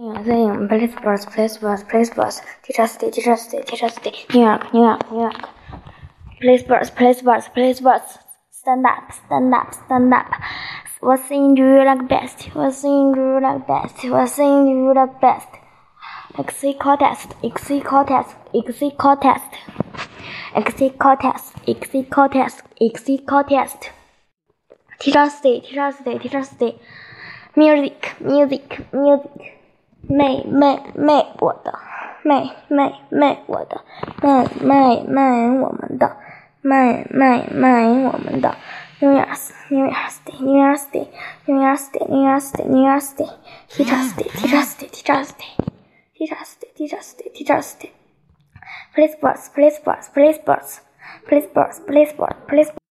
Play sports, play sports, play sports. Teachers Day, Teachers Day, Teachers Day. New York, New York, New York. Play sports, play sports, play sports. Stand up, stand up, stand up. What thing do you like best? What thing do you like best? What thing do you like best? Exit contest, exit contest, exit contest. Exit contest, exit contest, exit contest. Teachers Day, Teachers Day, Teachers Day. Music, music, music. 妹妹妹，我的妹妹妹，我的妹妹妹，我们的妹妹妹，我们的 New Year's New Year's Day New Year's Day New Year's Day New Year's Day New Year's Day Teachers Day Teachers Day Teachers Day Teachers Day Teachers Day Teachers Day Play sports Play sports Play sports Play sports Play sports Play sports